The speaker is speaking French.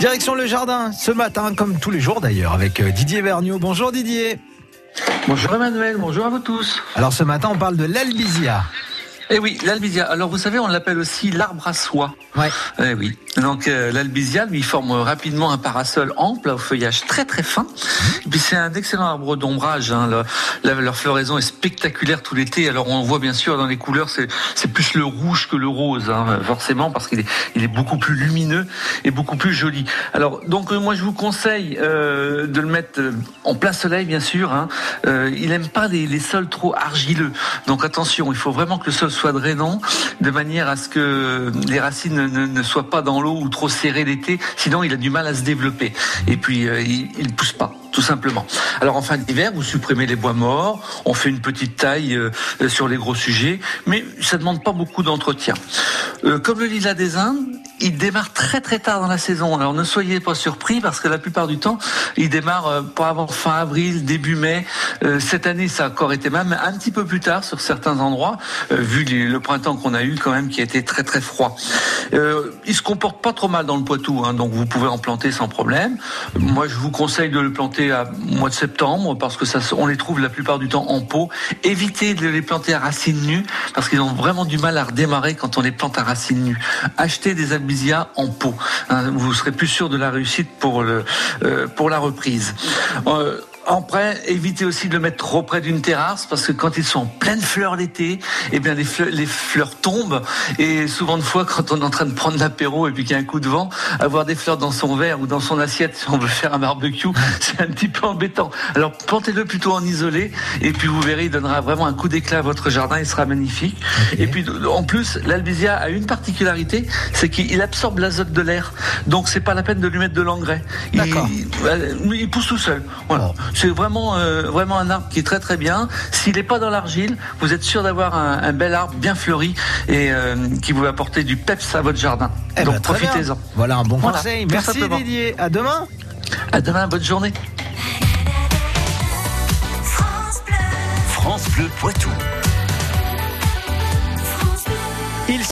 Direction le jardin, ce matin, comme tous les jours d'ailleurs, avec euh, Didier Vergniaud. Bonjour Didier. Bonjour Emmanuel, bonjour à vous tous. Alors ce matin, on parle de l'albizia. Eh oui, l'albizia. Alors vous savez, on l'appelle aussi l'arbre à soie. Ouais. Eh oui. Donc euh, l'albizia lui forme rapidement un parasol ample au feuillage très très fin. Et puis c'est un excellent arbre d'ombrage. Hein. Le- la- leur floraison est spectaculaire tout l'été. Alors on voit bien sûr dans les couleurs, c'est c'est plus le rouge que le rose, hein, forcément parce qu'il est il est beaucoup plus lumineux et beaucoup plus joli. Alors donc euh, moi je vous conseille euh, de le mettre en plein soleil bien sûr. Hein. Il aime pas les, les sols trop argileux. Donc attention, il faut vraiment que le sol soit drainant de manière à ce que les racines ne, ne- ne soient pas dans l'eau ou trop serrées l'été. Sinon, il a du mal à se développer. Et puis, euh, il, il pousse pas. Tout simplement. Alors en fin d'hiver, vous supprimez les bois morts, on fait une petite taille euh, sur les gros sujets, mais ça demande pas beaucoup d'entretien. Euh, comme le lilas des Indes, il démarre très très tard dans la saison. Alors ne soyez pas surpris parce que la plupart du temps, il démarre euh, pas avant fin avril, début mai. Euh, cette année, ça a encore été même un petit peu plus tard sur certains endroits, euh, vu le printemps qu'on a eu quand même qui a été très très froid. Il se comporte pas trop mal dans le Poitou, hein, donc vous pouvez en planter sans problème. Moi, je vous conseille de le planter à mois de septembre parce que ça, on les trouve la plupart du temps en pot. Évitez de les planter à racines nues parce qu'ils ont vraiment du mal à redémarrer quand on les plante à racines nues. Des albizia en pot. hein, vous serez plus sûr de la réussite pour euh, pour la reprise. Euh, après, évitez aussi de le mettre trop près d'une terrasse parce que quand ils sont en pleine fleur l'été, eh bien les fleurs, les fleurs tombent et souvent de fois quand on est en train de prendre l'apéro et puis qu'il y a un coup de vent, avoir des fleurs dans son verre ou dans son assiette si on veut faire un barbecue, c'est un petit peu embêtant. Alors plantez-le plutôt en isolé et puis vous verrez, il donnera vraiment un coup d'éclat à votre jardin, il sera magnifique. Et puis en plus, l'albizia a une particularité, c'est qu'il absorbe l'azote de l'air, donc c'est pas la peine de lui mettre de l'engrais. Il- euh, il pousse tout seul. Voilà. Bon. C'est vraiment, euh, vraiment un arbre qui est très très bien. S'il n'est pas dans l'argile, vous êtes sûr d'avoir un, un bel arbre bien fleuri et euh, qui vous va apporter du peps à votre jardin. Eh ben, Donc profitez-en. Voilà un bon Voilà, conseil. Merci. Didier. À demain. À demain, bonne journée. France Bleu Poitou.